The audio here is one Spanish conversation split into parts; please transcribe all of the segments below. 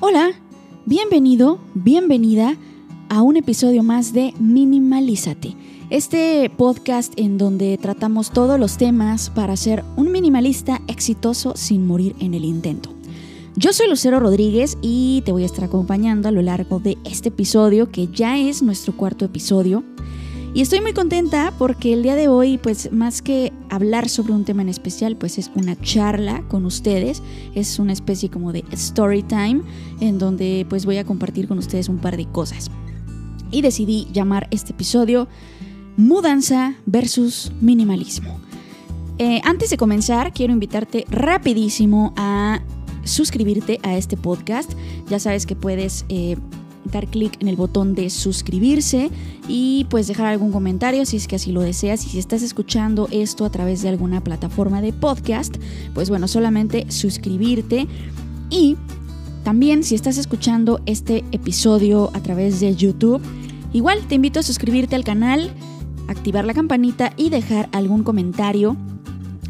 Hola, bienvenido, bienvenida a un episodio más de Minimalízate. Este podcast en donde tratamos todos los temas para ser un minimalista exitoso sin morir en el intento. Yo soy Lucero Rodríguez y te voy a estar acompañando a lo largo de este episodio que ya es nuestro cuarto episodio. Y estoy muy contenta porque el día de hoy, pues más que hablar sobre un tema en especial, pues es una charla con ustedes. Es una especie como de story time en donde pues voy a compartir con ustedes un par de cosas. Y decidí llamar este episodio Mudanza versus Minimalismo. Eh, antes de comenzar, quiero invitarte rapidísimo a suscribirte a este podcast. Ya sabes que puedes... Eh, dar clic en el botón de suscribirse y pues dejar algún comentario si es que así lo deseas. Y si estás escuchando esto a través de alguna plataforma de podcast, pues bueno, solamente suscribirte. Y también si estás escuchando este episodio a través de YouTube, igual te invito a suscribirte al canal, activar la campanita y dejar algún comentario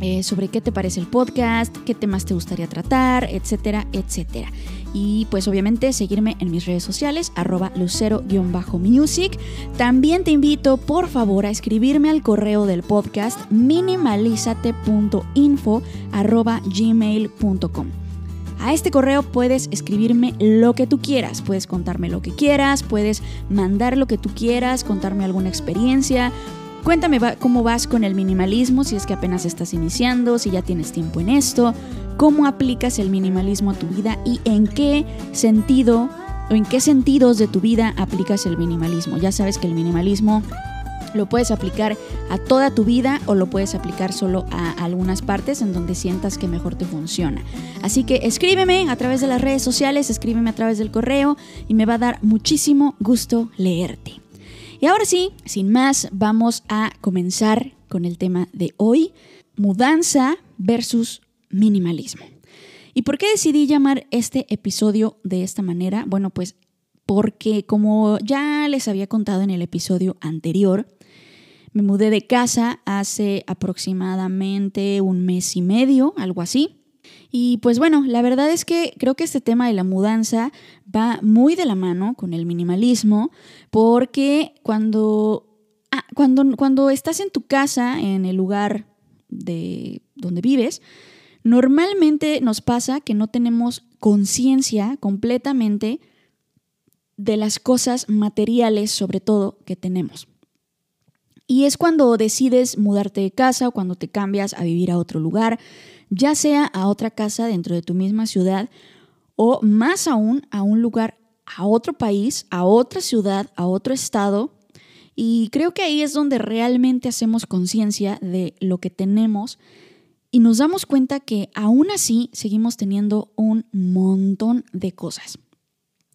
eh, sobre qué te parece el podcast, qué temas te gustaría tratar, etcétera, etcétera. Y pues obviamente seguirme en mis redes sociales, arroba lucero-music. También te invito por favor a escribirme al correo del podcast minimalizate.info arroba gmail.com. A este correo puedes escribirme lo que tú quieras, puedes contarme lo que quieras, puedes mandar lo que tú quieras, contarme alguna experiencia, Cuéntame cómo vas con el minimalismo, si es que apenas estás iniciando, si ya tienes tiempo en esto, cómo aplicas el minimalismo a tu vida y en qué sentido o en qué sentidos de tu vida aplicas el minimalismo. Ya sabes que el minimalismo lo puedes aplicar a toda tu vida o lo puedes aplicar solo a algunas partes en donde sientas que mejor te funciona. Así que escríbeme a través de las redes sociales, escríbeme a través del correo y me va a dar muchísimo gusto leerte. Y ahora sí, sin más, vamos a comenzar con el tema de hoy, mudanza versus minimalismo. ¿Y por qué decidí llamar este episodio de esta manera? Bueno, pues porque como ya les había contado en el episodio anterior, me mudé de casa hace aproximadamente un mes y medio, algo así. Y pues bueno, la verdad es que creo que este tema de la mudanza va muy de la mano con el minimalismo, porque cuando, ah, cuando, cuando estás en tu casa, en el lugar de donde vives, normalmente nos pasa que no tenemos conciencia completamente de las cosas materiales, sobre todo, que tenemos. Y es cuando decides mudarte de casa o cuando te cambias a vivir a otro lugar, ya sea a otra casa dentro de tu misma ciudad o más aún a un lugar, a otro país, a otra ciudad, a otro estado. Y creo que ahí es donde realmente hacemos conciencia de lo que tenemos y nos damos cuenta que aún así seguimos teniendo un montón de cosas.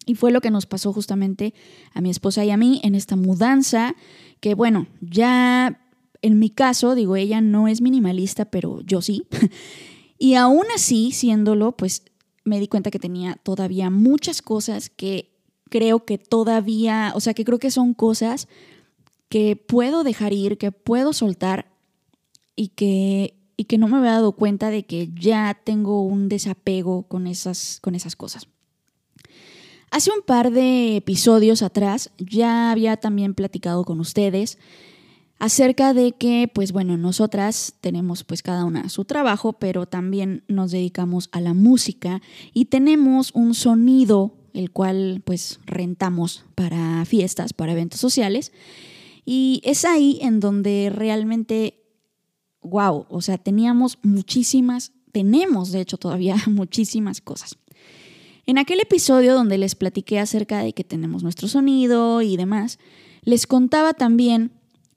Y fue lo que nos pasó justamente a mi esposa y a mí en esta mudanza, que bueno, ya en mi caso, digo, ella no es minimalista, pero yo sí. y aún así, siéndolo, pues me di cuenta que tenía todavía muchas cosas que creo que todavía, o sea, que creo que son cosas que puedo dejar ir, que puedo soltar y que, y que no me había dado cuenta de que ya tengo un desapego con esas, con esas cosas. Hace un par de episodios atrás ya había también platicado con ustedes acerca de que, pues bueno, nosotras tenemos pues cada una su trabajo, pero también nos dedicamos a la música y tenemos un sonido el cual pues rentamos para fiestas, para eventos sociales. Y es ahí en donde realmente, wow, o sea, teníamos muchísimas, tenemos de hecho todavía muchísimas cosas. En aquel episodio donde les platiqué acerca de que tenemos nuestro sonido y demás, les contaba también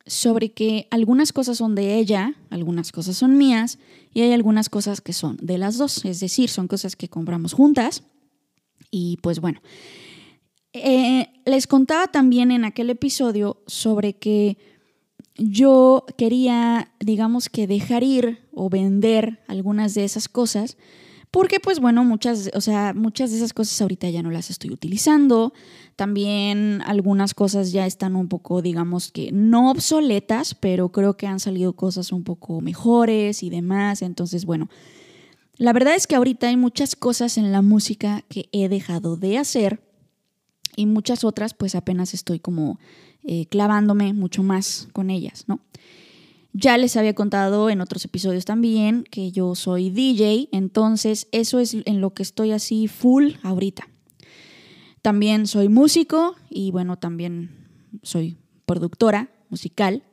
sobre que algunas cosas son de ella, algunas cosas son mías y hay algunas cosas que son de las dos, es decir, son cosas que compramos juntas y pues bueno, eh, les contaba también en aquel episodio sobre que yo quería, digamos que dejar ir o vender algunas de esas cosas porque pues bueno, muchas, o sea, muchas de esas cosas ahorita ya no las estoy utilizando. También algunas cosas ya están un poco, digamos que no obsoletas, pero creo que han salido cosas un poco mejores y demás. Entonces, bueno, La verdad es que ahorita hay muchas cosas en la música que he dejado de hacer y muchas otras pues apenas estoy como eh, clavándome mucho más con ellas, ¿no? Ya les había contado en otros episodios también que yo soy DJ, entonces eso es en lo que estoy así full ahorita. También soy músico y bueno, también soy productora musical.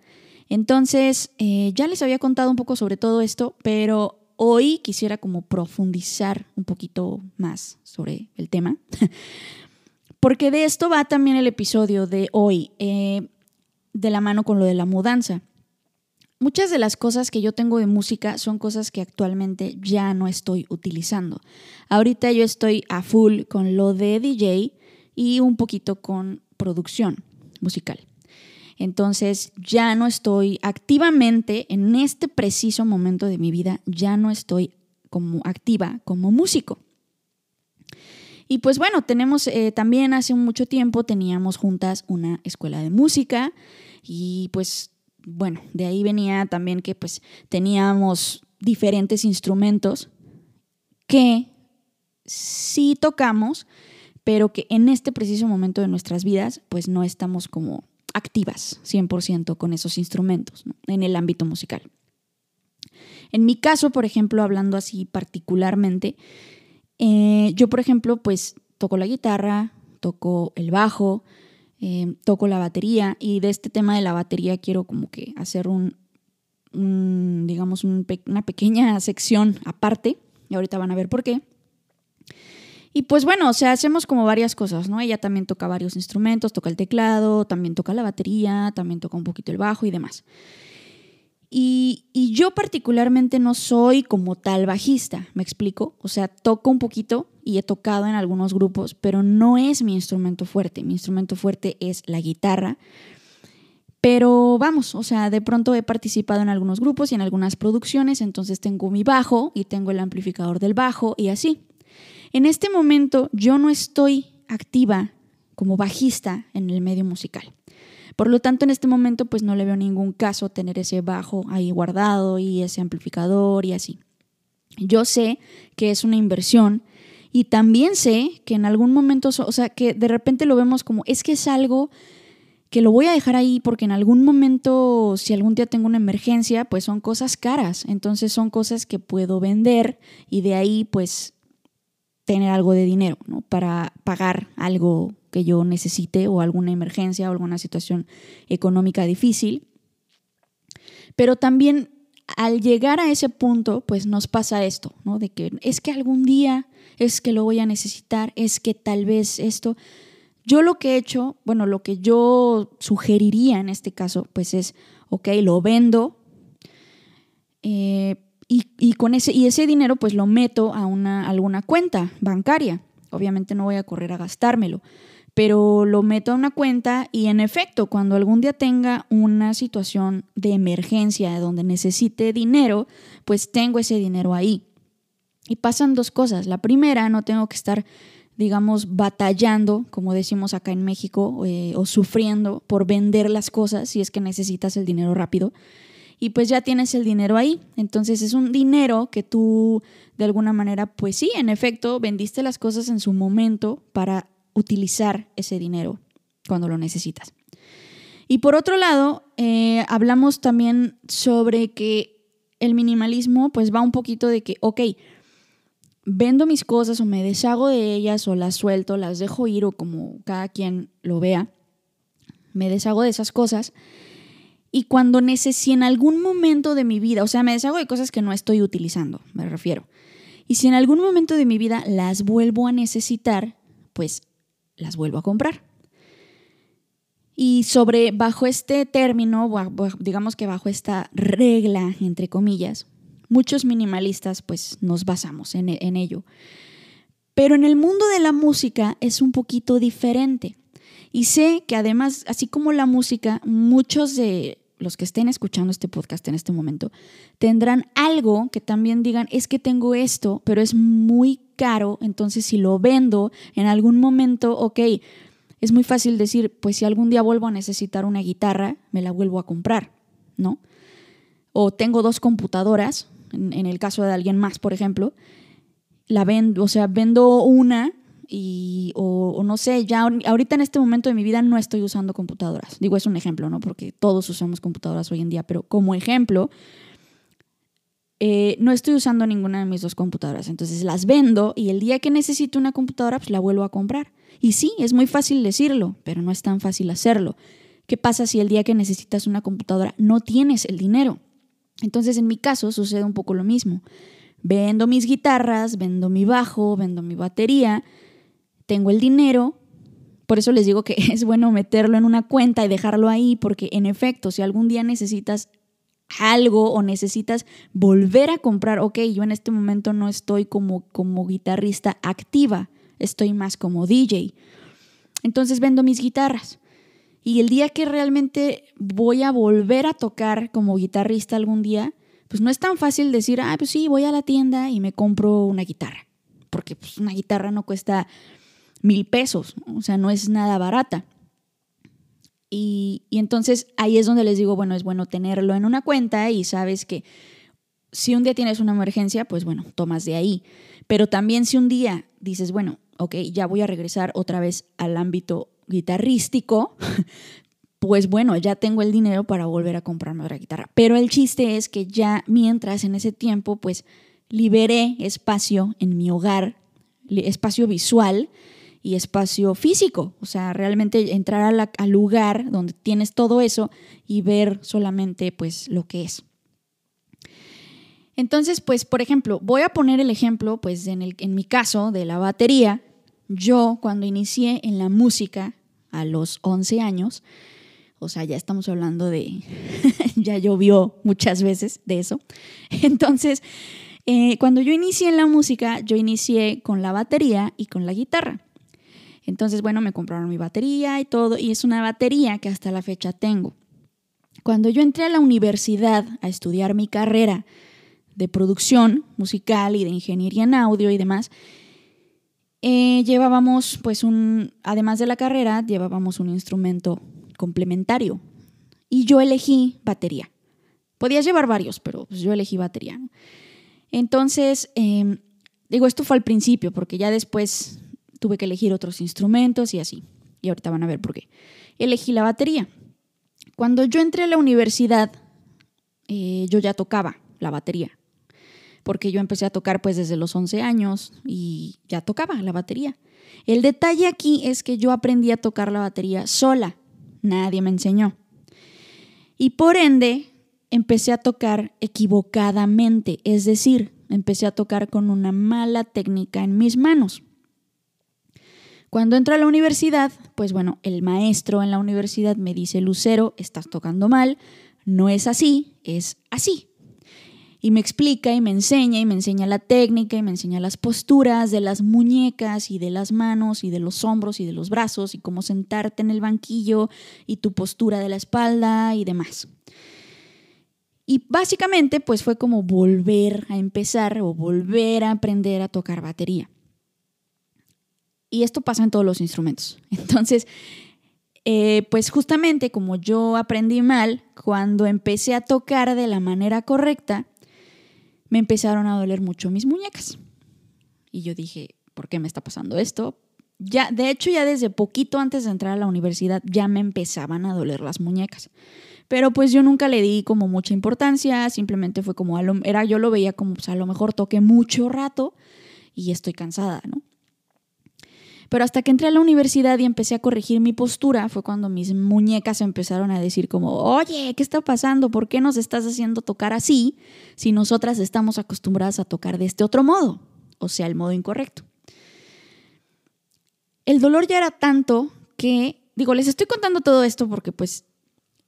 Entonces, eh, ya les había contado un poco sobre todo esto, pero hoy quisiera como profundizar un poquito más sobre el tema, porque de esto va también el episodio de hoy, eh, de la mano con lo de la mudanza. Muchas de las cosas que yo tengo de música son cosas que actualmente ya no estoy utilizando. Ahorita yo estoy a full con lo de DJ y un poquito con producción musical. Entonces ya no estoy activamente, en este preciso momento de mi vida, ya no estoy como activa como músico. Y pues bueno, tenemos eh, también hace mucho tiempo teníamos juntas una escuela de música y pues bueno, de ahí venía también que pues teníamos diferentes instrumentos que sí tocamos, pero que en este preciso momento de nuestras vidas pues no estamos como activas 100% con esos instrumentos en el ámbito musical. En mi caso, por ejemplo, hablando así particularmente, eh, yo, por ejemplo, pues toco la guitarra, toco el bajo, eh, toco la batería y de este tema de la batería quiero como que hacer un, digamos, una pequeña sección aparte y ahorita van a ver por qué. Y pues bueno, o sea, hacemos como varias cosas, ¿no? Ella también toca varios instrumentos, toca el teclado, también toca la batería, también toca un poquito el bajo y demás. Y, yo particularmente no soy como tal bajista, ¿me explico? O sea, toco un poquito y he tocado en algunos grupos, pero no es mi instrumento fuerte. Mi instrumento fuerte es la guitarra. Pero vamos, o sea, de pronto he participado en algunos grupos y en algunas producciones, entonces tengo mi bajo y tengo el amplificador del bajo y así. En este momento yo no estoy activa como bajista en el medio musical. Por lo tanto, en este momento pues no le veo ningún caso tener ese bajo ahí guardado y ese amplificador y así. Yo sé que es una inversión y también sé que en algún momento, o sea, que de repente lo vemos como, es que es algo que lo voy a dejar ahí porque en algún momento, si algún día tengo una emergencia, pues son cosas caras. Entonces son cosas que puedo vender y de ahí pues tener algo de dinero ¿no? para pagar algo que yo necesite o alguna emergencia o alguna situación económica difícil. Pero también al llegar a ese punto, pues nos pasa esto, ¿no? De que es que algún día es que lo voy a necesitar, es que tal vez esto. Yo lo que he hecho, bueno, lo que yo sugeriría en este caso, pues es, ok, lo vendo, eh, y, con ese, y ese dinero pues lo meto a una, alguna cuenta bancaria. Obviamente no voy a correr a gastármelo, pero lo meto a una cuenta y en efecto, cuando algún día tenga una situación de emergencia donde necesite dinero, pues tengo ese dinero ahí. Y pasan dos cosas. La primera, no tengo que estar, digamos, batallando, como decimos acá en México, eh, o sufriendo por vender las cosas si es que necesitas el dinero rápido y pues ya tienes el dinero ahí. Entonces es un dinero que tú de alguna manera, pues sí, en efecto, vendiste las cosas en su momento para utilizar ese dinero cuando lo necesitas. Y por otro lado, eh, hablamos también sobre que el minimalismo pues va un poquito de que, ok, vendo mis cosas o me deshago de ellas o las suelto, las dejo ir o como cada quien lo vea, me deshago de esas cosas y cuando necesite en algún momento de mi vida, o sea, me deshago de cosas que no estoy utilizando, me refiero. Y si en algún momento de mi vida las vuelvo a necesitar, pues las vuelvo a comprar. Y sobre, bajo este término, digamos que bajo esta regla, entre comillas, muchos minimalistas pues nos basamos en, en ello. Pero en el mundo de la música es un poquito diferente. Y sé que además, así como la música, muchos de los que estén escuchando este podcast en este momento, tendrán algo que también digan, es que tengo esto, pero es muy caro, entonces si lo vendo en algún momento, ok, es muy fácil decir, pues si algún día vuelvo a necesitar una guitarra, me la vuelvo a comprar, ¿no? O tengo dos computadoras, en, el caso de alguien más, por ejemplo, la vendo, o sea, vendo una y, o, no sé, ya ahorita en este momento de mi vida no estoy usando computadoras. Digo, es un ejemplo, ¿no? Porque todos usamos computadoras hoy en día, pero como ejemplo, eh, no estoy usando ninguna de mis dos computadoras. Entonces las vendo y el día que necesito una computadora, pues la vuelvo a comprar. Y sí, es muy fácil decirlo, pero no es tan fácil hacerlo. ¿Qué pasa si el día que necesitas una computadora no tienes el dinero? Entonces en mi caso sucede un poco lo mismo. Vendo mis guitarras, vendo mi bajo, vendo mi batería, tengo el dinero, por eso les digo que es bueno meterlo en una cuenta y dejarlo ahí, porque en efecto, si algún día necesitas algo o necesitas volver a comprar, ok, yo en este momento no estoy como, como guitarrista activa, estoy más como DJ. Entonces vendo mis guitarras. Y el día que realmente voy a volver a tocar como guitarrista algún día, pues no es tan fácil decir, ah, pues sí, voy a la tienda y me compro una guitarra. Porque pues, una guitarra no cuesta mil pesos, o sea, no es nada barata. Y, y, entonces ahí es donde les digo, bueno, es bueno tenerlo en una cuenta y sabes que si un día tienes una emergencia, pues bueno, tomas de ahí. Pero también si un día dices, bueno, ok, ya voy a regresar otra vez al ámbito guitarrístico, pues bueno, ya tengo el dinero para volver a comprarme otra guitarra. Pero el chiste es que ya mientras en ese tiempo, pues liberé espacio en mi hogar, espacio visual y espacio físico, o sea, realmente entrar al lugar donde tienes todo eso y ver solamente pues lo que es. Entonces, pues, por ejemplo, voy a poner el ejemplo, pues, en, el, en mi caso de la batería. Yo, cuando inicié en la música a los 11 años, o sea, ya estamos hablando de, ya llovió muchas veces de eso. Entonces, eh, cuando yo inicié en la música, yo inicié con la batería y con la guitarra. Entonces, bueno, me compraron mi batería y todo, y es una batería que hasta la fecha tengo. Cuando yo entré a la universidad a estudiar mi carrera de producción musical y de ingeniería en audio y demás, eh, llevábamos, pues, un, además de la carrera, llevábamos un instrumento complementario. Y yo elegí batería. Podías llevar varios, pero pues, yo elegí batería. Entonces, em, digo, esto fue al principio, porque ya después tuve que elegir otros instrumentos y así. Y ahorita van a ver por qué. Elegí la batería. Cuando yo entré a la universidad, eh, yo ya tocaba la batería, porque yo empecé a tocar pues desde los 11 años y ya tocaba la batería. El detalle aquí es que yo aprendí a tocar la batería sola, nadie me enseñó. Y por ende, empecé a tocar equivocadamente, es decir, empecé a tocar con una mala técnica en mis manos. Cuando entro a la universidad, pues bueno, el maestro en la universidad me dice, Lucero, estás tocando mal, no es así, es así. Y me explica y me enseña y me enseña la técnica y me enseña las posturas de las muñecas y de las manos y de los hombros y de los brazos y cómo sentarte en el banquillo y tu postura de la espalda y demás. Y básicamente pues fue como volver a empezar o volver a aprender a tocar batería. Y esto pasa en todos los instrumentos. Entonces, eh, pues justamente como yo aprendí mal, cuando empecé a tocar de la manera correcta, me empezaron a doler mucho mis muñecas. Y yo dije, ¿por qué me está pasando esto? Ya, de hecho, ya desde poquito antes de entrar a la universidad ya me empezaban a doler las muñecas. Pero pues yo nunca le di como mucha importancia, simplemente fue como, era, yo lo veía como, pues a lo mejor toqué mucho rato y estoy cansada, ¿no? Pero hasta que entré a la universidad y empecé a corregir mi postura, fue cuando mis muñecas empezaron a decir como, oye, ¿qué está pasando? ¿Por qué nos estás haciendo tocar así si nosotras estamos acostumbradas a tocar de este otro modo? O sea, el modo incorrecto. El dolor ya era tanto que, digo, les estoy contando todo esto porque pues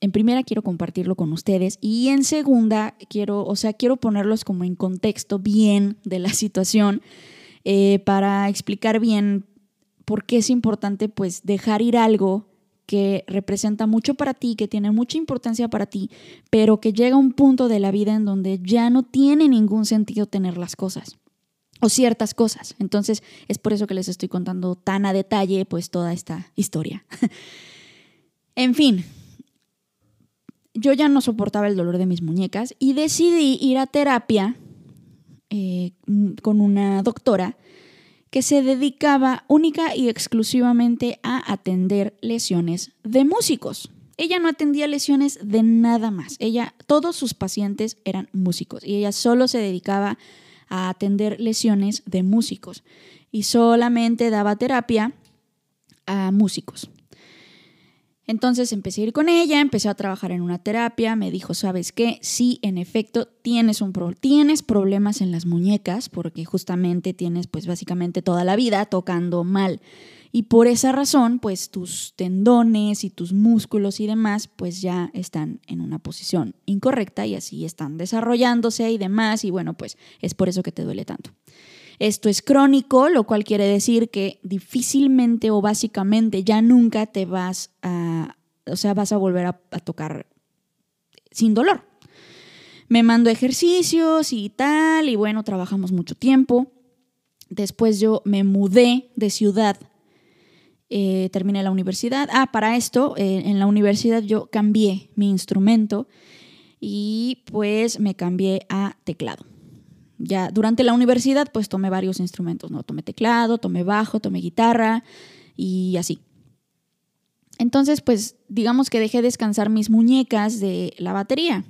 en primera quiero compartirlo con ustedes y en segunda quiero, o sea, quiero ponerlos como en contexto bien de la situación eh, para explicar bien por qué es importante pues dejar ir algo que representa mucho para ti, que tiene mucha importancia para ti, pero que llega a un punto de la vida en donde ya no tiene ningún sentido tener las cosas o ciertas cosas. Entonces es por eso que les estoy contando tan a detalle pues toda esta historia. en fin, yo ya no soportaba el dolor de mis muñecas y decidí ir a terapia eh, con una doctora que se dedicaba única y exclusivamente a atender lesiones de músicos. Ella no atendía lesiones de nada más. Ella, todos sus pacientes eran músicos y ella solo se dedicaba a atender lesiones de músicos y solamente daba terapia a músicos. Entonces empecé a ir con ella, empecé a trabajar en una terapia, me dijo, ¿sabes qué? Sí, en efecto, tienes, un tienes problemas en las muñecas porque justamente tienes pues básicamente toda la vida tocando mal. Y por esa razón, pues tus tendones y tus músculos y demás, pues ya están en una posición incorrecta y así están desarrollándose y demás. Y bueno, pues es por eso que te duele tanto. Esto es crónico, lo cual quiere decir que difícilmente o básicamente ya nunca te vas a, o sea, vas a volver a, tocar sin dolor. Me mando ejercicios y tal, y bueno, trabajamos mucho tiempo. Después yo me mudé de ciudad, eh, terminé la universidad. Ah, para esto, eh, en la universidad yo cambié mi instrumento y pues me cambié a teclado ya durante la universidad pues tomé varios instrumentos, ¿no? Tomé teclado, tomé bajo, tomé guitarra y así. Entonces pues digamos que dejé descansar mis muñecas de la batería.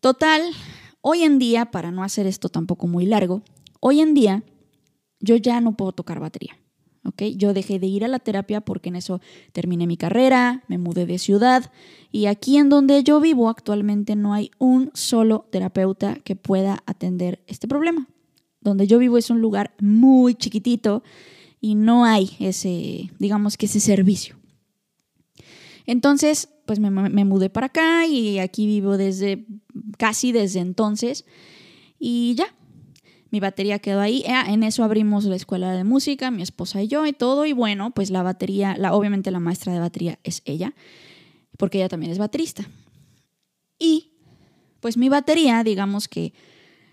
Total, hoy en día, para no hacer esto tampoco muy largo, hoy en día yo ya no puedo tocar batería. Yo dejé de ir a la terapia porque en eso terminé mi carrera, me mudé de ciudad y aquí en donde yo vivo actualmente no hay un solo terapeuta que pueda atender este problema. Donde yo vivo es un lugar muy chiquitito y no hay ese, digamos que ese servicio. Entonces, pues me, me mudé para acá y aquí vivo desde casi desde entonces y ya, mi batería quedó ahí. Ah, en eso abrimos la escuela de música, mi esposa y yo y todo. Y bueno, pues la batería, la, obviamente la maestra de batería es ella, porque ella también es baterista. Y pues mi batería, digamos que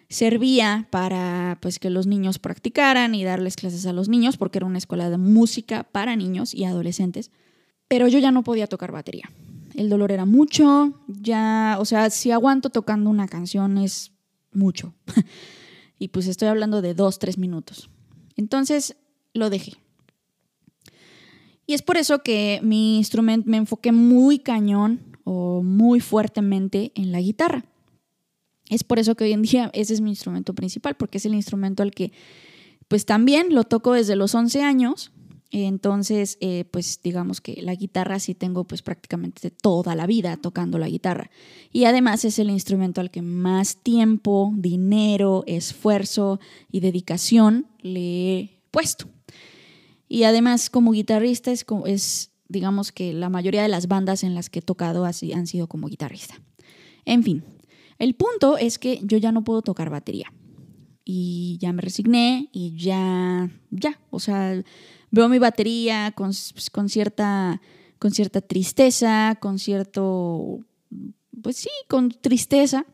servía para pues que los niños practicaran y darles clases a los niños, porque era una escuela de música para niños y adolescentes. Pero yo ya no podía tocar batería. El dolor era mucho, ya, o sea, si aguanto tocando una canción es mucho. Y pues estoy hablando de dos, tres minutos. Entonces lo dejé. Y es por eso que mi instrumento me enfoqué muy cañón o muy fuertemente en la guitarra. Es por eso que hoy en día ese es mi instrumento principal, porque es el instrumento al que pues también lo toco desde los 11 años entonces, eh, pues digamos que la guitarra sí tengo pues prácticamente toda la vida tocando la guitarra. Y además es el instrumento al que más tiempo, dinero, esfuerzo y dedicación le he puesto. Y además como guitarrista es, es digamos que la mayoría de las bandas en las que he tocado así han sido como guitarrista. En fin, el punto es que yo ya no puedo tocar batería. Y ya me resigné y ya, ya, o sea, veo mi batería con, pues, con, cierta, con cierta tristeza, con cierto, pues sí, con tristeza.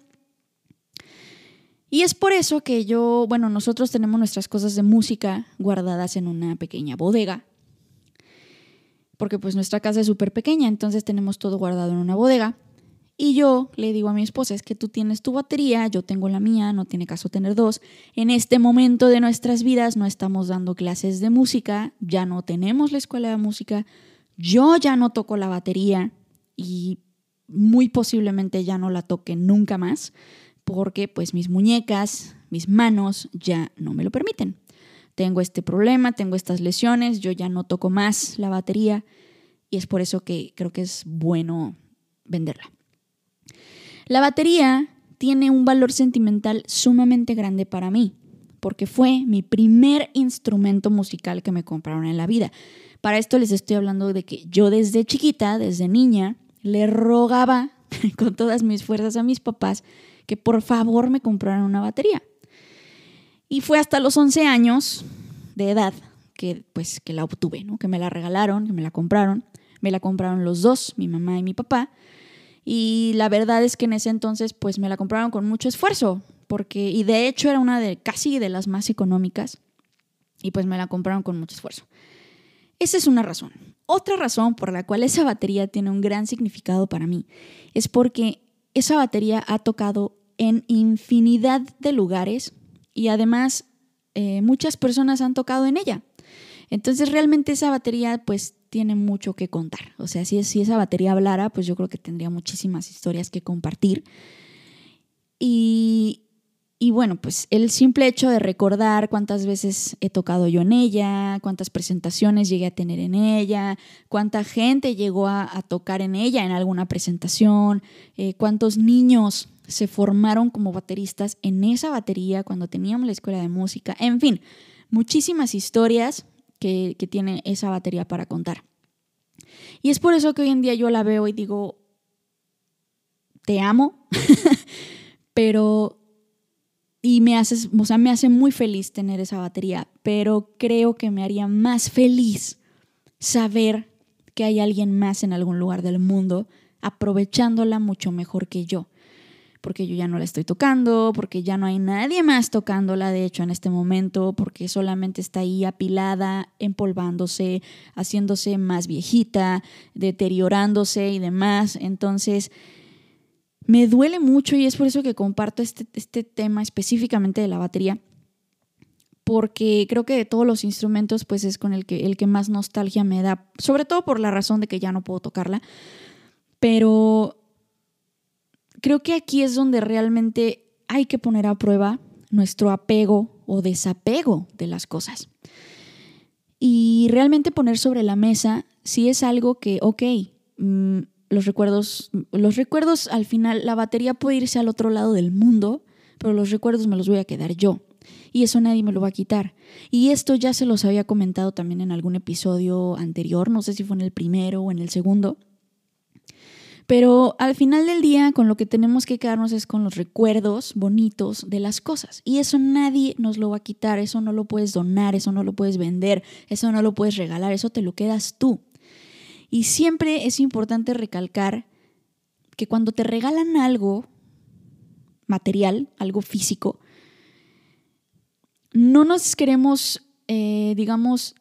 Y es por eso que yo, bueno, nosotros tenemos nuestras cosas de música guardadas en una pequeña bodega, porque pues nuestra casa es súper pequeña, entonces tenemos todo guardado en una bodega. Y yo le digo a mi esposa, es que tú tienes tu batería, yo tengo la mía, no tiene caso tener dos. En este momento de nuestras vidas no estamos dando clases de música, ya no tenemos la escuela de música, yo ya no toco la batería y muy posiblemente ya no la toque nunca más porque pues mis muñecas, mis manos ya no me lo permiten. Tengo este problema, tengo estas lesiones, yo ya no toco más la batería y es por eso que creo que es bueno venderla. La batería tiene un valor sentimental sumamente grande para mí, porque fue mi primer instrumento musical que me compraron en la vida. Para esto les estoy hablando de que yo desde chiquita, desde niña, le rogaba con todas mis fuerzas a mis papás que por favor me compraran una batería. Y fue hasta los 11 años de edad que pues que la obtuve, ¿no? Que me la regalaron, que me la compraron. Me la compraron los dos, mi mamá y mi papá. Y la verdad es que en ese entonces pues me la compraron con mucho esfuerzo, porque, y de hecho era una de casi de las más económicas, y pues me la compraron con mucho esfuerzo. Esa es una razón. Otra razón por la cual esa batería tiene un gran significado para mí es porque esa batería ha tocado en infinidad de lugares y además eh, muchas personas han tocado en ella. Entonces realmente esa batería pues tiene mucho que contar. O sea, si, si esa batería hablara, pues yo creo que tendría muchísimas historias que compartir. Y, y bueno, pues el simple hecho de recordar cuántas veces he tocado yo en ella, cuántas presentaciones llegué a tener en ella, cuánta gente llegó a, tocar en ella en alguna presentación, eh, cuántos niños se formaron como bateristas en esa batería cuando teníamos la escuela de música, en fin, muchísimas historias que, tiene esa batería para contar. Y es por eso que hoy en día yo la veo y digo, te amo, pero y me hace, o sea, me hace muy feliz tener esa batería, pero creo que me haría más feliz saber que hay alguien más en algún lugar del mundo aprovechándola mucho mejor que yo. Porque yo ya no la estoy tocando, porque ya no hay nadie más tocándola, de hecho, en este momento, porque solamente está ahí apilada, empolvándose, haciéndose más viejita, deteriorándose y demás. Entonces, me duele mucho y es por eso que comparto este, este tema específicamente de la batería, porque creo que de todos los instrumentos pues es con el que, el que más nostalgia me da, sobre todo por la razón de que ya no puedo tocarla, pero creo que aquí es donde realmente hay que poner a prueba nuestro apego o desapego de las cosas. Y realmente poner sobre la mesa si es algo que, ok, mm, los recuerdos, los recuerdos al final, la batería puede irse al otro lado del mundo, pero los recuerdos me los voy a quedar yo. Y eso nadie me lo va a quitar. Y esto ya se los había comentado también en algún episodio anterior, no sé si fue en el primero o en el segundo. Pero al final del día, con lo que tenemos que quedarnos es con los recuerdos bonitos de las cosas. Y eso nadie nos lo va a quitar, eso no lo puedes donar, eso no lo puedes vender, eso no lo puedes regalar, eso te lo quedas tú. Y siempre es importante recalcar que cuando te regalan algo material, algo físico, no nos queremos, eh, digamos,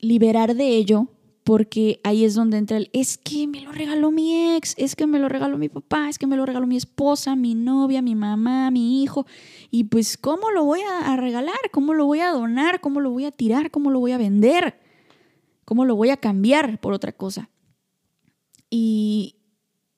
liberar de ello porque ahí es donde entra el, es que me lo regaló mi ex, es que me lo regaló mi papá, es que me lo regaló mi esposa, mi novia, mi mamá, mi hijo, y pues ¿cómo lo voy a regalar? ¿Cómo lo voy a donar? ¿Cómo lo voy a tirar? ¿Cómo lo voy a vender? ¿Cómo lo voy a cambiar por otra cosa? Y,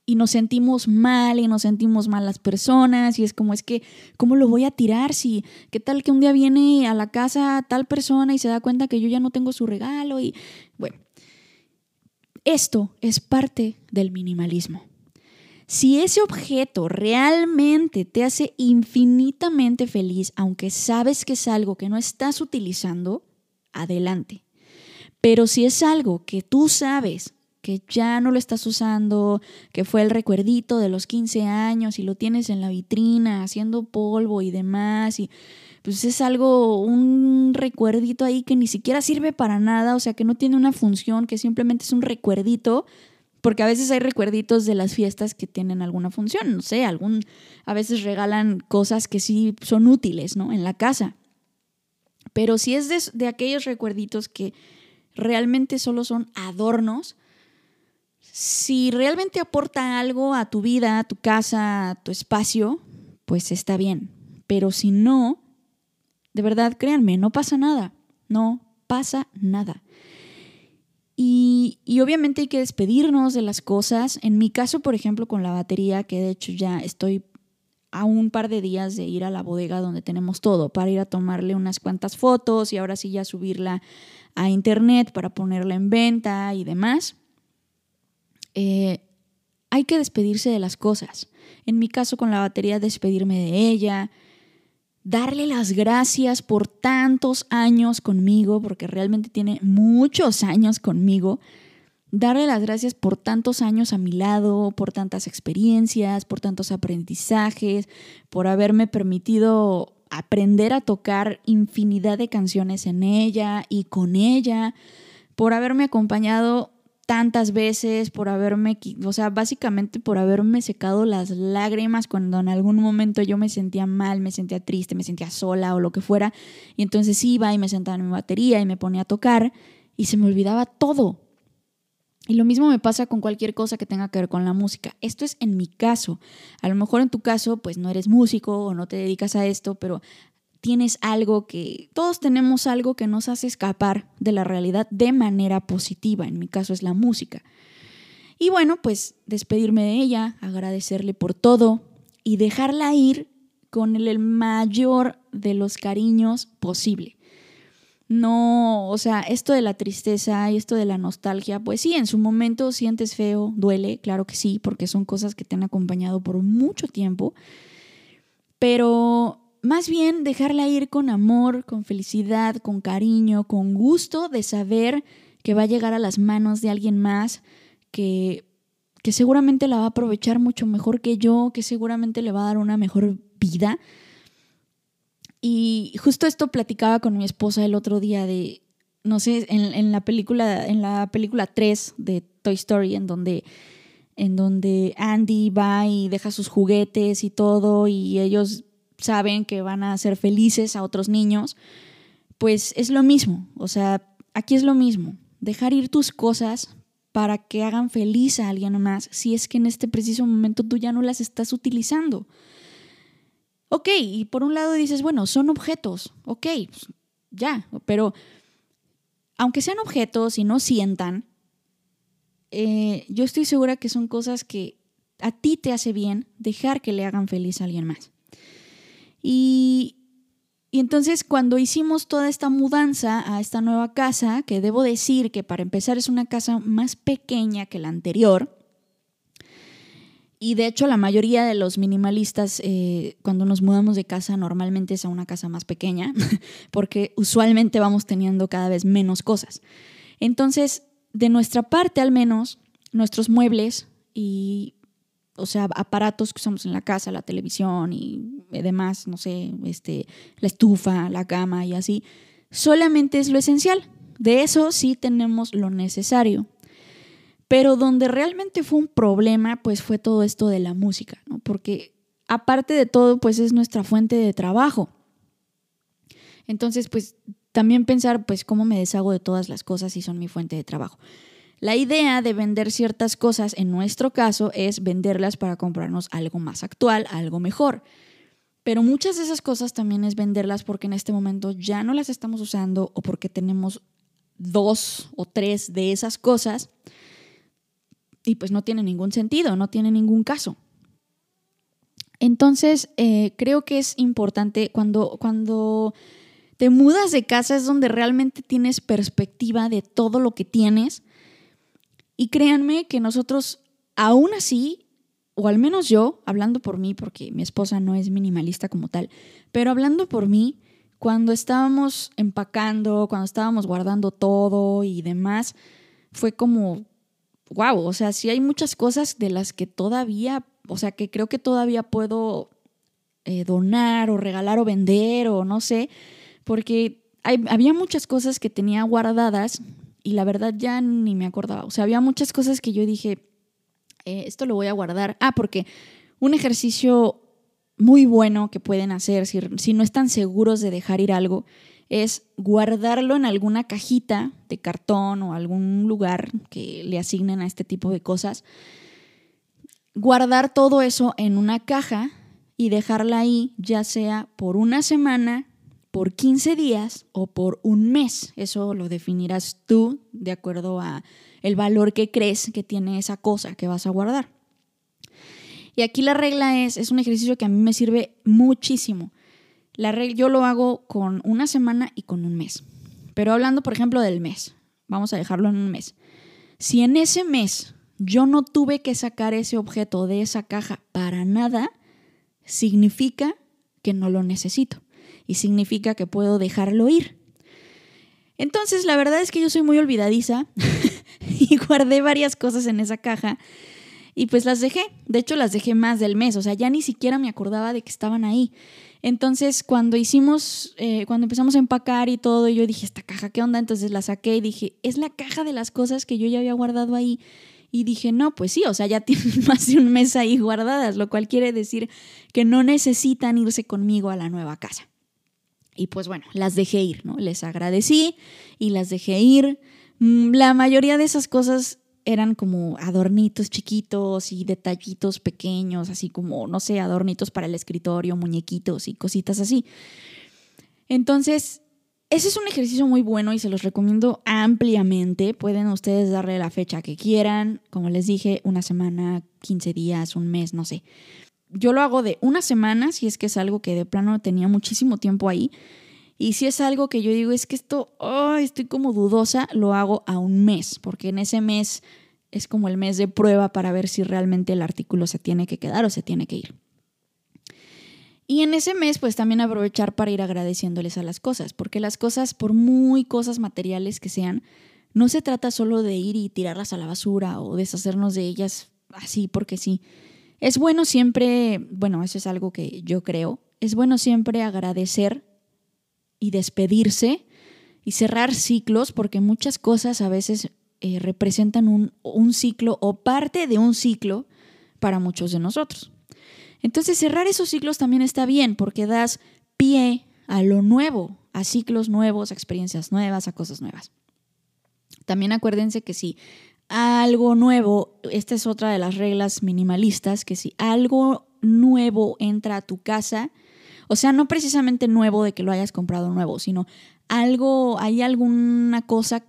y nos sentimos mal y nos sentimos mal las personas y es como es que, ¿cómo lo voy a tirar? Si, ¿qué tal que un día viene a la casa tal persona y se da cuenta que yo ya no tengo su regalo? Y bueno, esto es parte del minimalismo. Si ese objeto realmente te hace infinitamente feliz, aunque sabes que es algo que no estás utilizando, adelante. Pero si es algo que tú sabes que ya no lo estás usando, que fue el recuerdito de los 15 años y lo tienes en la vitrina haciendo polvo y demás y pues es algo, un recuerdito ahí que ni siquiera sirve para nada, o sea, que no tiene una función, que simplemente es un recuerdito, porque a veces hay recuerditos de las fiestas que tienen alguna función, no sé, algún, a veces regalan cosas que sí son útiles, ¿no? En la casa. Pero si es de, de aquellos recuerditos que realmente solo son adornos, si realmente aporta algo a tu vida, a tu casa, a tu espacio, pues está bien. Pero si no, de verdad, créanme, no pasa nada. No pasa nada. Y, obviamente hay que despedirnos de las cosas. En mi caso, por ejemplo, con la batería, que de hecho ya estoy a un par de días de ir a la bodega donde tenemos todo, para ir a tomarle unas cuantas fotos y ahora sí ya subirla a internet para ponerla en venta y demás. Eh, hay que despedirse de las cosas. En mi caso con la batería, despedirme de ella, darle las gracias por tantos años conmigo, porque realmente tiene muchos años conmigo. Darle las gracias por tantos años a mi lado, por tantas experiencias, por tantos aprendizajes, por haberme permitido aprender a tocar infinidad de canciones en ella y con ella, por haberme acompañado tantas veces, por haberme, o sea, básicamente por haberme secado las lágrimas cuando en algún momento yo me sentía mal, me sentía triste, me sentía sola o lo que fuera. Y entonces iba y me sentaba en mi batería y me ponía a tocar y se me olvidaba todo. Y lo mismo me pasa con cualquier cosa que tenga que ver con la música. Esto es en mi caso. A lo mejor en tu caso, pues no eres músico o no te dedicas a esto, pero tienes algo que, todos tenemos algo que nos hace escapar de la realidad de manera positiva. En mi caso es la música. Y bueno, pues despedirme de ella, agradecerle por todo y dejarla ir con el mayor de los cariños posible. No, o sea, esto de la tristeza y esto de la nostalgia, pues sí, en su momento sientes feo, duele, claro que sí, porque son cosas que te han acompañado por mucho tiempo, pero más bien dejarla ir con amor, con felicidad, con cariño, con gusto de saber que va a llegar a las manos de alguien más que, que seguramente la va a aprovechar mucho mejor que yo, que seguramente le va a dar una mejor vida. Y justo esto platicaba con mi esposa el otro día de, no sé, en, la película, en la película 3 de Toy Story, en donde, en donde Andy va y deja sus juguetes y todo, y ellos saben que van a ser felices a otros niños, pues es lo mismo. O sea, aquí es lo mismo. Dejar ir tus cosas para que hagan feliz a alguien más si es que en este preciso momento tú ya no las estás utilizando. Ok, y por un lado dices, bueno, son objetos, ok, pues, ya, pero aunque sean objetos y no sientan, eh, yo estoy segura que son cosas que a ti te hace bien dejar que le hagan feliz a alguien más. Y, entonces cuando hicimos toda esta mudanza a esta nueva casa, que debo decir que para empezar es una casa más pequeña que la anterior, y de hecho la mayoría de los minimalistas eh, cuando nos mudamos de casa normalmente es a una casa más pequeña porque usualmente vamos teniendo cada vez menos cosas. Entonces, de nuestra parte al menos, nuestros muebles y, o sea, aparatos que usamos en la casa, la televisión y demás, no sé, este, la estufa, la cama y así, solamente es lo esencial. De eso sí tenemos lo necesario. Pero donde realmente fue un problema, pues fue todo esto de la música, ¿no? Porque aparte de todo, pues es nuestra fuente de trabajo. Entonces, pues también pensar, pues, cómo me deshago de todas las cosas si son mi fuente de trabajo. La idea de vender ciertas cosas, en nuestro caso, es venderlas para comprarnos algo más actual, algo mejor. Pero muchas de esas cosas también es venderlas porque en este momento ya no las estamos usando o porque tenemos dos o tres de esas cosas y pues no tiene ningún sentido, no tiene ningún caso. Entonces, eh, creo que es importante cuando, cuando te mudas de casa es donde realmente tienes perspectiva de todo lo que tienes. Y créanme que nosotros, aún así, o al menos yo, hablando por mí, porque mi esposa no es minimalista como tal, pero hablando por mí, cuando estábamos empacando, cuando estábamos guardando todo y demás, fue como, wow, o sea, sí hay muchas cosas de las que todavía, o sea, que creo que todavía puedo eh, donar o regalar o vender o no sé, porque había muchas cosas que tenía guardadas y la verdad ya ni me acordaba. O sea, había muchas cosas que yo dije, eh, esto lo voy a guardar. Ah, porque un ejercicio muy bueno que pueden hacer si, si no están seguros de dejar ir algo es guardarlo en alguna cajita de cartón o algún lugar que le asignen a este tipo de cosas. Guardar todo eso en una caja y dejarla ahí ya sea por una semana, por 15 días o por un mes. Eso lo definirás tú de acuerdo a el valor que crees que tiene esa cosa que vas a guardar. Y aquí la regla es, es un ejercicio que a mí me sirve muchísimo. La yo lo hago con una semana y con un mes. Pero hablando, por ejemplo, del mes, vamos a dejarlo en un mes. Si en ese mes yo no tuve que sacar ese objeto de esa caja para nada, significa que no lo necesito y significa que puedo dejarlo ir. Entonces, la verdad es que yo soy muy olvidadiza y guardé varias cosas en esa caja y pues las dejé. De hecho, las dejé más del mes, o sea, ya ni siquiera me acordaba de que estaban ahí. Entonces, cuando hicimos, eh, cuando empezamos a empacar y todo, yo dije, ¿esta caja qué onda? Entonces la saqué y dije, es la caja de las cosas que yo ya había guardado ahí. Y dije, no, pues sí, o sea, ya tienen más de un mes ahí guardadas, lo cual quiere decir que no necesitan irse conmigo a la nueva casa. Y pues bueno, las dejé ir, ¿no? Les agradecí y las dejé ir. Mm, la mayoría de esas cosas eran como adornitos chiquitos y detallitos pequeños, así como, no sé, adornitos para el escritorio, muñequitos y cositas así. Entonces, ese es un ejercicio muy bueno y se los recomiendo ampliamente. Pueden ustedes darle la fecha que quieran, como les dije, una semana, 15 días, un mes, no sé. Yo lo hago de una semana si es que es algo que de plano tenía muchísimo tiempo ahí y si es algo que yo digo, es que esto, estoy como dudosa, lo hago a un mes, porque en ese mes es como el mes de prueba para ver si realmente el artículo se tiene que quedar o se tiene que ir. Y en ese mes, pues también aprovechar para ir agradeciéndoles a las cosas, porque las cosas, por muy cosas materiales que sean, no se trata solo de ir y tirarlas a la basura o deshacernos de ellas así porque sí. Es bueno siempre, bueno, eso es algo que yo creo, es bueno siempre agradecer y despedirse y cerrar ciclos, porque muchas cosas a veces eh, representan un, un ciclo o parte de un ciclo para muchos de nosotros. Entonces cerrar esos ciclos también está bien porque das pie a lo nuevo, a ciclos nuevos, a experiencias nuevas, a cosas nuevas. También acuérdense que si algo nuevo, esta es otra de las reglas minimalistas, que si algo nuevo entra a tu casa, o sea, no precisamente nuevo de que lo hayas comprado nuevo, sino algo, hay alguna cosa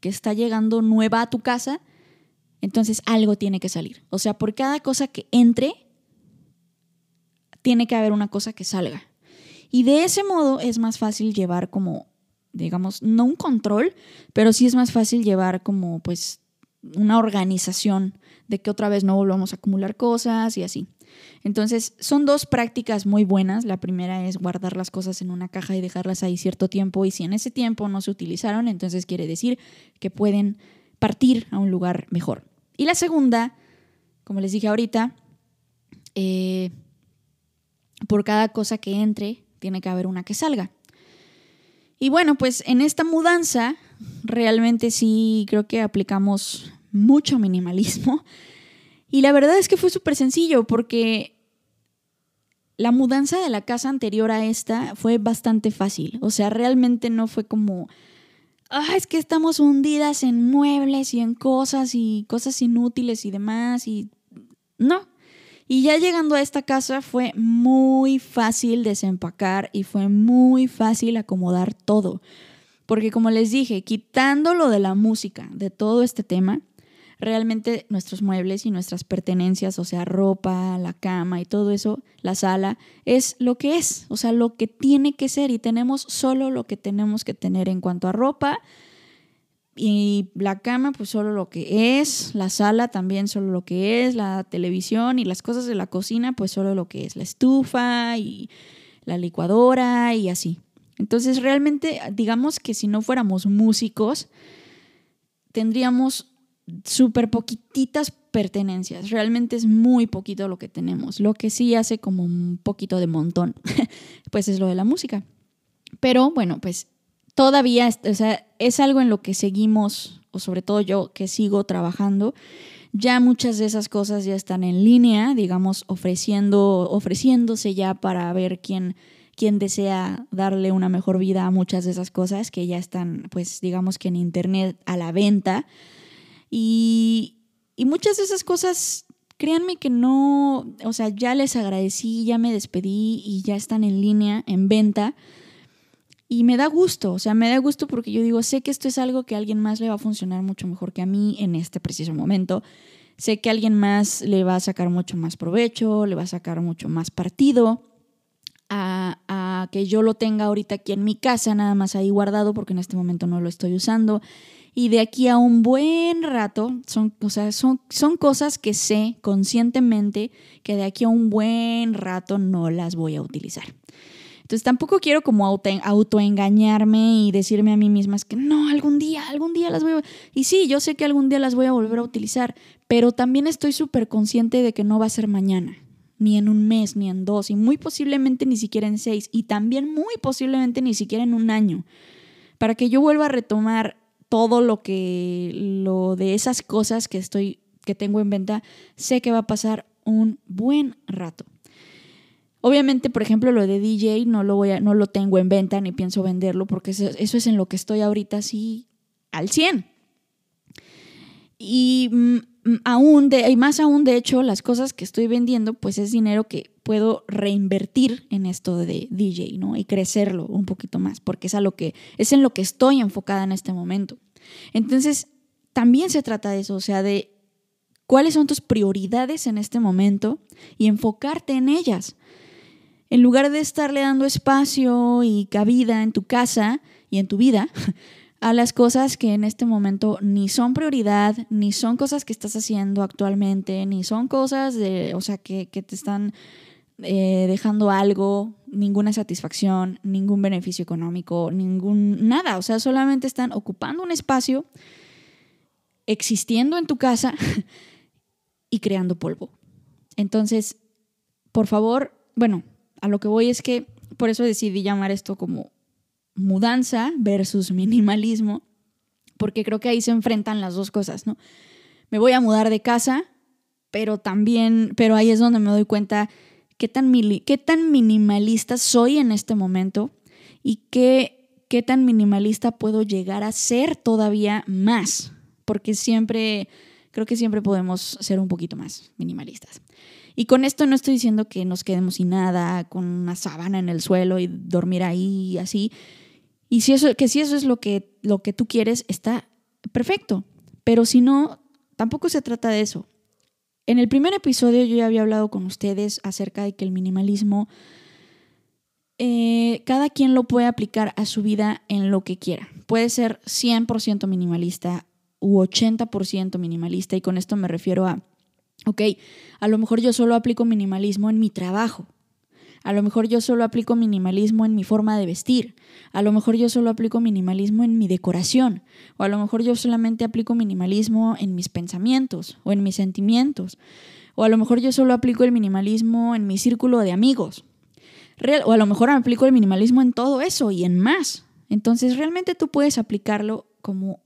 que está llegando nueva a tu casa, entonces algo tiene que salir. O sea, por cada cosa que entre, tiene que haber una cosa que salga. Y de ese modo es más fácil llevar como, digamos, no un control, pero sí es más fácil llevar como, pues, una organización de que otra vez no volvamos a acumular cosas y así. Entonces, son dos prácticas muy buenas. La primera es guardar las cosas en una caja y dejarlas ahí cierto tiempo y si en ese tiempo no se utilizaron, entonces quiere decir que pueden partir a un lugar mejor. Y la segunda, como les dije ahorita, eh, por cada cosa que entre, tiene que haber una que salga. Y bueno, pues en esta mudanza realmente sí creo que aplicamos mucho minimalismo y la verdad es que fue súper sencillo porque la mudanza de la casa anterior a esta fue bastante fácil. O sea, realmente no fue como, ah, es que estamos hundidas en muebles y en cosas y cosas inútiles y demás. Y no. Y ya llegando a esta casa fue muy fácil desempacar y fue muy fácil acomodar todo. Porque como les dije, quitando lo de la música, de todo este tema, realmente nuestros muebles y nuestras pertenencias, o sea, ropa, la cama y todo eso, la sala, es lo que es, o sea, lo que tiene que ser y tenemos solo lo que tenemos que tener en cuanto a ropa y la cama, pues solo lo que es, la sala también solo lo que es, la televisión y las cosas de la cocina, pues solo lo que es, la estufa y la licuadora y así. Entonces, realmente, digamos que si no fuéramos músicos, tendríamos súper poquititas pertenencias. Realmente es muy poquito lo que tenemos. Lo que sí hace como un poquito de montón, pues es lo de la música. Pero bueno, pues todavía es algo en lo que seguimos, o sobre todo yo que sigo trabajando. Ya muchas de esas cosas ya están en línea, digamos, ofreciendo, ofreciéndose ya para ver quién, quién desea darle una mejor vida a muchas de esas cosas que ya están, pues digamos que en internet a la venta. Y, muchas de esas cosas, créanme que no, o sea, ya les agradecí, ya me despedí y ya están en línea, en venta. Y me da gusto, o sea, me da gusto porque yo digo, sé que esto es algo que a alguien más le va a funcionar mucho mejor que a mí en este preciso momento. Sé que a alguien más le va a sacar mucho más provecho, le va a sacar mucho más partido a, que yo lo tenga ahorita aquí en mi casa, nada más ahí guardado porque en este momento no lo estoy usando. Y de aquí a un buen rato, son, o sea, son, son cosas que sé conscientemente que de aquí a un buen rato no las voy a utilizar. Entonces tampoco quiero como auto, autoengañarme y decirme a mí misma es que no, algún día, algún día las voy a... Y sí, yo sé que algún día las voy a volver a utilizar, pero también estoy súper consciente de que no va a ser mañana, ni en un mes, ni en dos, y muy posiblemente ni siquiera en seis, y también muy posiblemente ni siquiera en un año. Para que yo vuelva a retomar todo lo que lo de esas cosas que estoy que tengo en venta, sé que va a pasar un buen rato. Obviamente, por ejemplo, lo de DJ no lo voy a, no lo tengo en venta ni pienso venderlo porque eso, eso es en lo que estoy ahorita así al 100. y mm, aún, de, y más aún, de hecho, las cosas que estoy vendiendo, pues es dinero que puedo reinvertir en esto de DJ, ¿no? Y crecerlo un poquito más, porque es, a lo que, es en lo que estoy enfocada en este momento. Entonces, también se trata de eso, o sea, de cuáles son tus prioridades en este momento y enfocarte en ellas. En lugar de estarle dando espacio y cabida en tu casa y en tu vida a las cosas que en este momento ni son prioridad, ni son cosas que estás haciendo actualmente, ni son cosas de, o sea, que, que te están eh, dejando algo, ninguna satisfacción, ningún beneficio económico, ningún nada. O sea, solamente están ocupando un espacio, existiendo en tu casa y creando polvo. Entonces, por favor, bueno, a lo que voy es que por eso decidí llamar esto como mudanza versus minimalismo, porque creo que ahí se enfrentan las dos cosas, ¿no? Me voy a mudar de casa, pero también, pero ahí es donde me doy cuenta qué tan, qué tan minimalista soy en este momento y qué, qué tan minimalista puedo llegar a ser todavía más, porque siempre, creo que siempre podemos ser un poquito más minimalistas. Y con esto no estoy diciendo que nos quedemos sin nada, con una sábana en el suelo y dormir ahí así. Y si eso, que si eso es lo que, lo que tú quieres, está perfecto. Pero si no, tampoco se trata de eso. En el primer episodio yo ya había hablado con ustedes acerca de que el minimalismo, eh, cada quien lo puede aplicar a su vida en lo que quiera. Puede ser 100% minimalista u 80% minimalista y con esto me refiero a, ok, a lo mejor yo solo aplico minimalismo en mi trabajo, a lo mejor yo solo aplico minimalismo en mi forma de vestir. A lo mejor yo solo aplico minimalismo en mi decoración. O a lo mejor yo solamente aplico minimalismo en mis pensamientos o en mis sentimientos. O a lo mejor yo solo aplico el minimalismo en mi círculo de amigos. o a lo mejor aplico el minimalismo en todo eso y en más. Entonces realmente tú puedes aplicarlo como,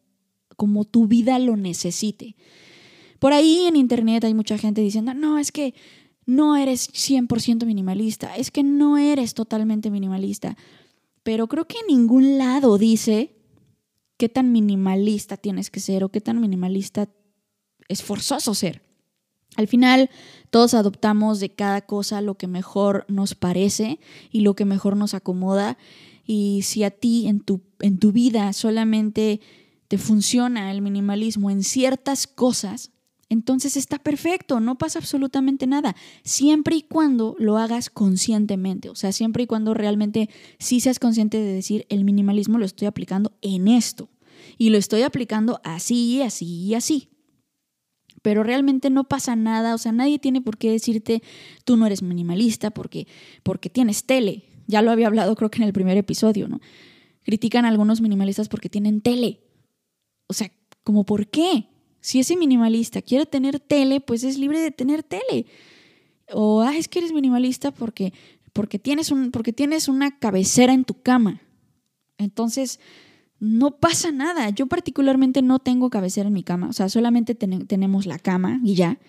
como tu vida lo necesite. Por ahí en internet hay mucha gente diciendo, no, es que no eres 100% minimalista, es que no eres totalmente minimalista. Pero creo que en ningún lado dice qué tan minimalista tienes que ser o qué tan minimalista es forzoso ser. Al final, todos adoptamos de cada cosa lo que mejor nos parece y lo que mejor nos acomoda. Y si a ti en tu, en tu vida solamente te funciona el minimalismo en ciertas cosas, entonces está perfecto, no pasa absolutamente nada, siempre y cuando lo hagas conscientemente, o sea, siempre y cuando realmente sí seas consciente de decir, el minimalismo lo estoy aplicando en esto, y lo estoy aplicando así, así y así. Pero realmente no pasa nada, o sea, nadie tiene por qué decirte, tú no eres minimalista porque, porque tienes tele. Ya lo había hablado creo que en el primer episodio, ¿no? Critican a algunos minimalistas porque tienen tele. O sea, ¿como por qué? Si ese minimalista quiere tener tele, pues es libre de tener tele. O ah, es que eres minimalista porque, porque, tienes un, porque tienes una cabecera en tu cama. Entonces, no pasa nada. Yo particularmente no tengo cabecera en mi cama. O sea, solamente tenemos la cama y ya.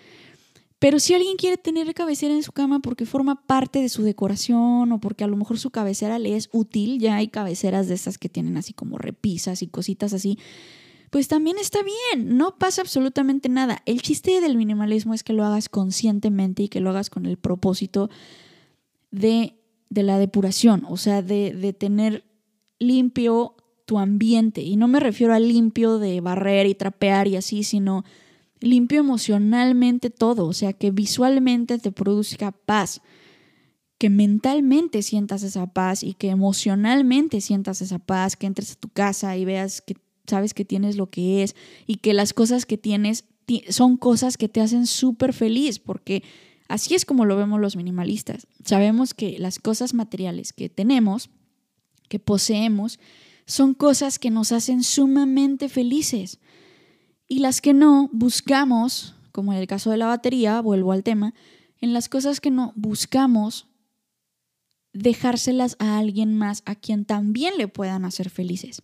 Pero si alguien quiere tener cabecera en su cama porque forma parte de su decoración o porque a lo mejor su cabecera le es útil, ya hay cabeceras de esas que tienen así como repisas y cositas así pues también está bien, no pasa absolutamente nada. El chiste del minimalismo es que lo hagas conscientemente y que lo hagas con el propósito de, la depuración, o sea, de, de tener limpio tu ambiente. Y no me refiero a limpio de barrer y trapear y así, sino limpio emocionalmente todo, o sea, que visualmente te produzca paz, que mentalmente sientas esa paz y que emocionalmente sientas esa paz, que entres a tu casa y veas que sabes que tienes lo que es y que las cosas que tienes son cosas que te hacen súper feliz, porque así es como lo vemos los minimalistas. Sabemos que las cosas materiales que tenemos, que poseemos, son cosas que nos hacen sumamente felices. Y las que no, buscamos, como en el caso de la batería, vuelvo al tema, en las cosas que no buscamos dejárselas a alguien más a quien también le puedan hacer felices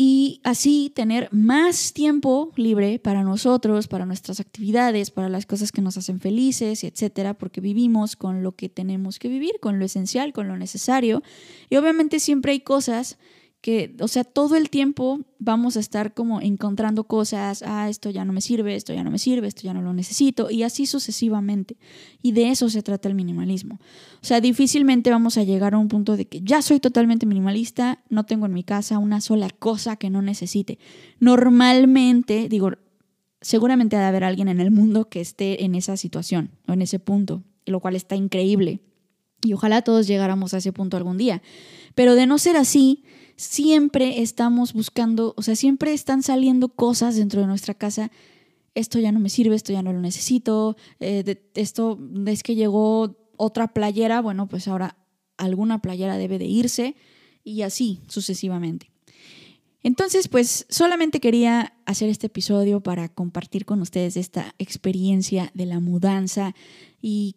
y así tener más tiempo libre para nosotros, para nuestras actividades, para las cosas que nos hacen felices, etcétera, porque vivimos con lo que tenemos que vivir, con lo esencial, con lo necesario. Y obviamente siempre hay cosas que, o sea, todo el tiempo vamos a estar como encontrando cosas, ah, esto ya no me sirve, esto ya no me sirve, esto ya no lo necesito, y así sucesivamente. Y de eso se trata el minimalismo. O sea, difícilmente vamos a llegar a un punto de que ya soy totalmente minimalista, no tengo en mi casa una sola cosa que no necesite. Normalmente, digo, seguramente ha de haber alguien en el mundo que esté en esa situación o en ese punto, lo cual está increíble. Y ojalá todos llegáramos a ese punto algún día. Pero de no ser así, siempre estamos buscando, o sea, siempre están saliendo cosas dentro de nuestra casa. Esto ya no me sirve, esto ya no lo necesito, eh, esto es que llegó otra playera, bueno, pues ahora alguna playera debe de irse y así sucesivamente. Entonces, pues solamente quería hacer este episodio para compartir con ustedes esta experiencia de la mudanza y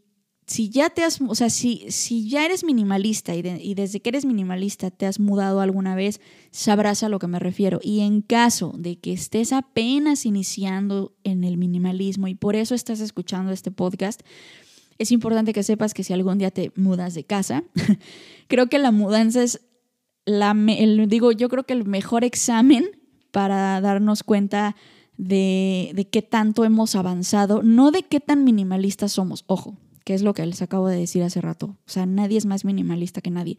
si ya te has, o sea, si, si ya eres minimalista y, desde que eres minimalista te has mudado alguna vez, sabrás a lo que me refiero. Y en caso de que estés apenas iniciando en el minimalismo y por eso estás escuchando este podcast, es importante que sepas que si algún día te mudas de casa, creo que la mudanza es la, el, digo, yo creo que el mejor examen para darnos cuenta de, de qué tanto hemos avanzado, no de qué tan minimalistas somos, ojo, que es lo que les acabo de decir hace rato. O sea, nadie es más minimalista que nadie.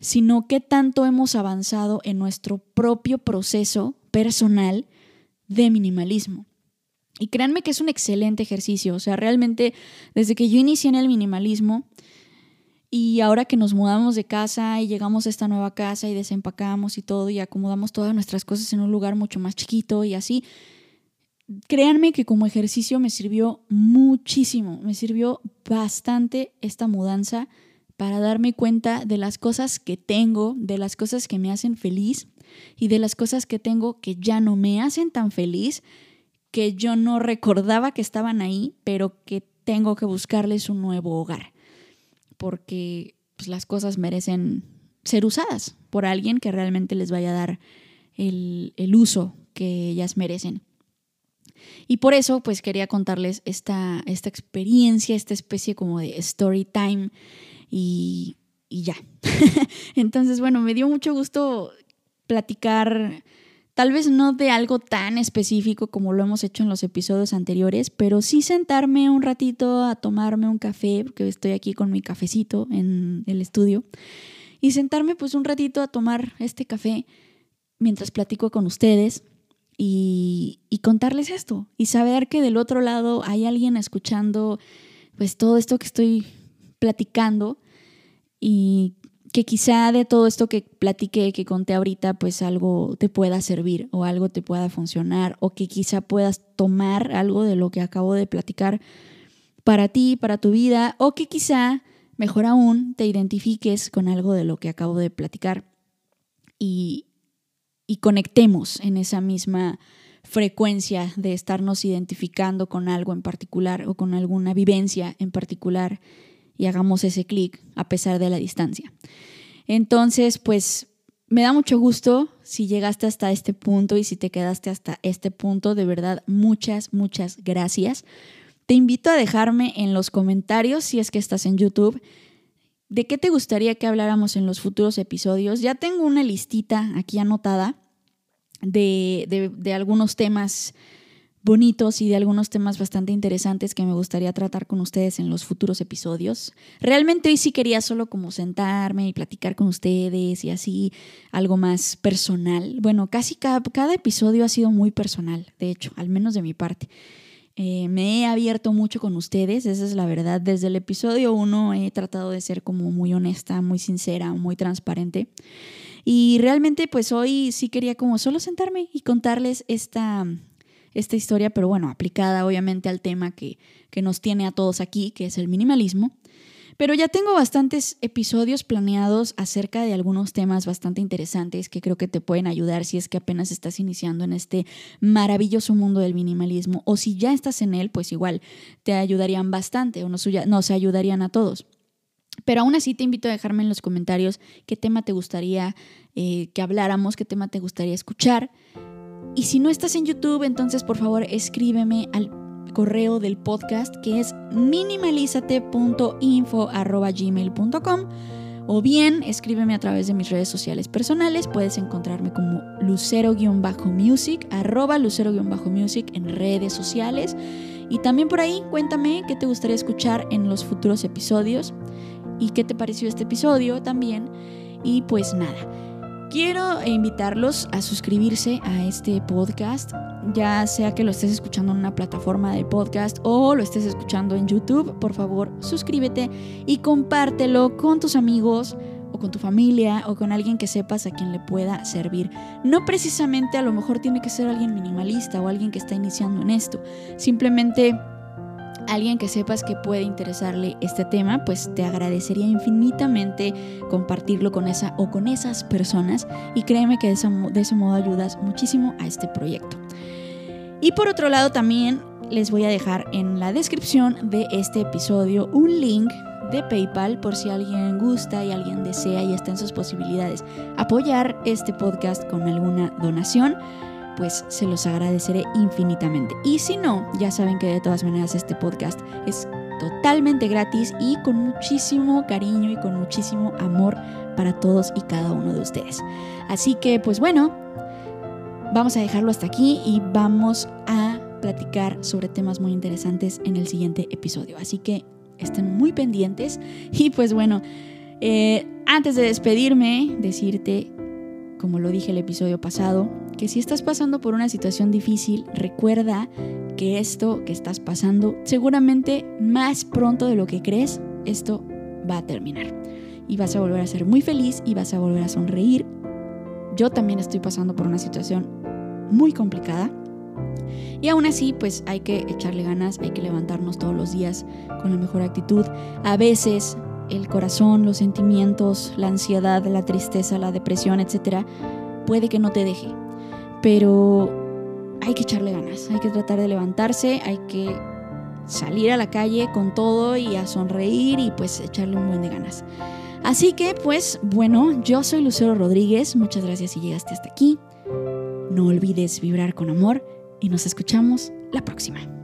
Sino qué tanto hemos avanzado en nuestro propio proceso personal de minimalismo. Y créanme que es un excelente ejercicio. O sea, realmente desde que yo inicié en el minimalismo y ahora que nos mudamos de casa y llegamos a esta nueva casa y desempacamos y todo y acomodamos todas nuestras cosas en un lugar mucho más chiquito y así, créanme que como ejercicio me sirvió muchísimo, me sirvió bastante esta mudanza para darme cuenta de las cosas que tengo, de las cosas que me hacen feliz y de las cosas que tengo que ya no me hacen tan feliz, que yo no recordaba que estaban ahí, pero que tengo que buscarles un nuevo hogar, porque pues, las cosas merecen ser usadas por alguien que realmente les vaya a dar el, el uso que ellas merecen. Y por eso, pues quería contarles esta, esta experiencia, esta especie como de story time y, y ya. Entonces, bueno, me dio mucho gusto platicar, tal vez no de algo tan específico como lo hemos hecho en los episodios anteriores, pero sí sentarme un ratito a tomarme un café, porque estoy aquí con mi cafecito en el estudio, y sentarme pues un ratito a tomar este café mientras platico con ustedes y, contarles esto y saber que del otro lado hay alguien escuchando pues todo esto que estoy platicando y que quizá de todo esto que platiqué, que conté ahorita, pues algo te pueda servir o algo te pueda funcionar o que quizá puedas tomar algo de lo que acabo de platicar para ti, para tu vida o que quizá, mejor aún, te identifiques con algo de lo que acabo de platicar. Y, y conectemos en esa misma frecuencia de estarnos identificando con algo en particular o con alguna vivencia en particular y hagamos ese clic a pesar de la distancia. Entonces, pues me da mucho gusto si llegaste hasta este punto y si te quedaste hasta este punto. De verdad, muchas, muchas gracias. Te invito a dejarme en los comentarios si es que estás en YouTube ¿De qué te gustaría que habláramos en los futuros episodios? Ya tengo una listita aquí anotada de, de, algunos temas bonitos y de algunos temas bastante interesantes que me gustaría tratar con ustedes en los futuros episodios. Realmente hoy sí quería solo como sentarme y platicar con ustedes y así algo más personal. Bueno, casi cada, cada episodio ha sido muy personal, de hecho, al menos de mi parte. Eh, me he abierto mucho con ustedes, esa es la verdad. Desde el episodio 1 he tratado de ser como muy honesta, muy sincera, muy transparente. Y realmente pues hoy sí quería como solo sentarme y contarles esta, esta historia, pero bueno, aplicada obviamente al tema que, que nos tiene a todos aquí, que es el minimalismo. Pero ya tengo bastantes episodios planeados acerca de algunos temas bastante interesantes que creo que te pueden ayudar si es que apenas estás iniciando en este maravilloso mundo del minimalismo o si ya estás en él, pues igual te ayudarían bastante o nos, nos ayudarían a todos. Pero aún así te invito a dejarme en los comentarios qué tema te gustaría eh, que habláramos, qué tema te gustaría escuchar. Y si no estás en YouTube, entonces por favor escríbeme al correo del podcast que es minimalizate.info.gmail.com O bien escríbeme a través de mis redes sociales personales. Puedes encontrarme como lucero-music, arroba lucero-music en redes sociales. Y también por ahí cuéntame qué te gustaría escuchar en los futuros episodios y qué te pareció este episodio también. Y pues nada, quiero invitarlos a suscribirse a este podcast, ya sea que lo estés escuchando en una plataforma de podcast o lo estés escuchando en YouTube, por favor suscríbete y compártelo con tus amigos o con tu familia o con alguien que sepas a quien le pueda servir. No precisamente a lo mejor tiene que ser alguien minimalista o alguien que está iniciando en esto, simplemente alguien que sepas que puede interesarle este tema, pues te agradecería infinitamente compartirlo con esa o con esas personas y créeme que de, ese modo ayudas muchísimo a este proyecto. Y por otro lado también les voy a dejar en la descripción de este episodio un link de PayPal por si alguien gusta y alguien desea y está en sus posibilidades apoyar este podcast con alguna donación pues se los agradeceré infinitamente. Y si no, ya saben que de todas maneras este podcast es totalmente gratis y con muchísimo cariño y con muchísimo amor para todos y cada uno de ustedes. Así que pues bueno, vamos a dejarlo hasta aquí y vamos a platicar sobre temas muy interesantes en el siguiente episodio. Así que estén muy pendientes y pues bueno, eh, antes de despedirme, decirte, como lo dije el episodio pasado, que si estás pasando por una situación difícil, recuerda que esto que estás pasando, seguramente más pronto de lo que crees, esto va a terminar. Y vas a volver a ser muy feliz y vas a volver a sonreír. Yo también estoy pasando por una situación muy complicada. Y aún así, pues hay que echarle ganas, hay que levantarnos todos los días con la mejor actitud. A veces el corazón, los sentimientos, la ansiedad, la tristeza, la depresión, etcétera, puede que no te deje pero hay que echarle ganas, hay que tratar de levantarse, hay que salir a la calle con todo y a sonreír y pues echarle un buen de ganas. Así que pues bueno, yo soy Lucero Rodríguez, muchas gracias si llegaste hasta aquí. No olvides vibrar con amor y nos escuchamos la próxima.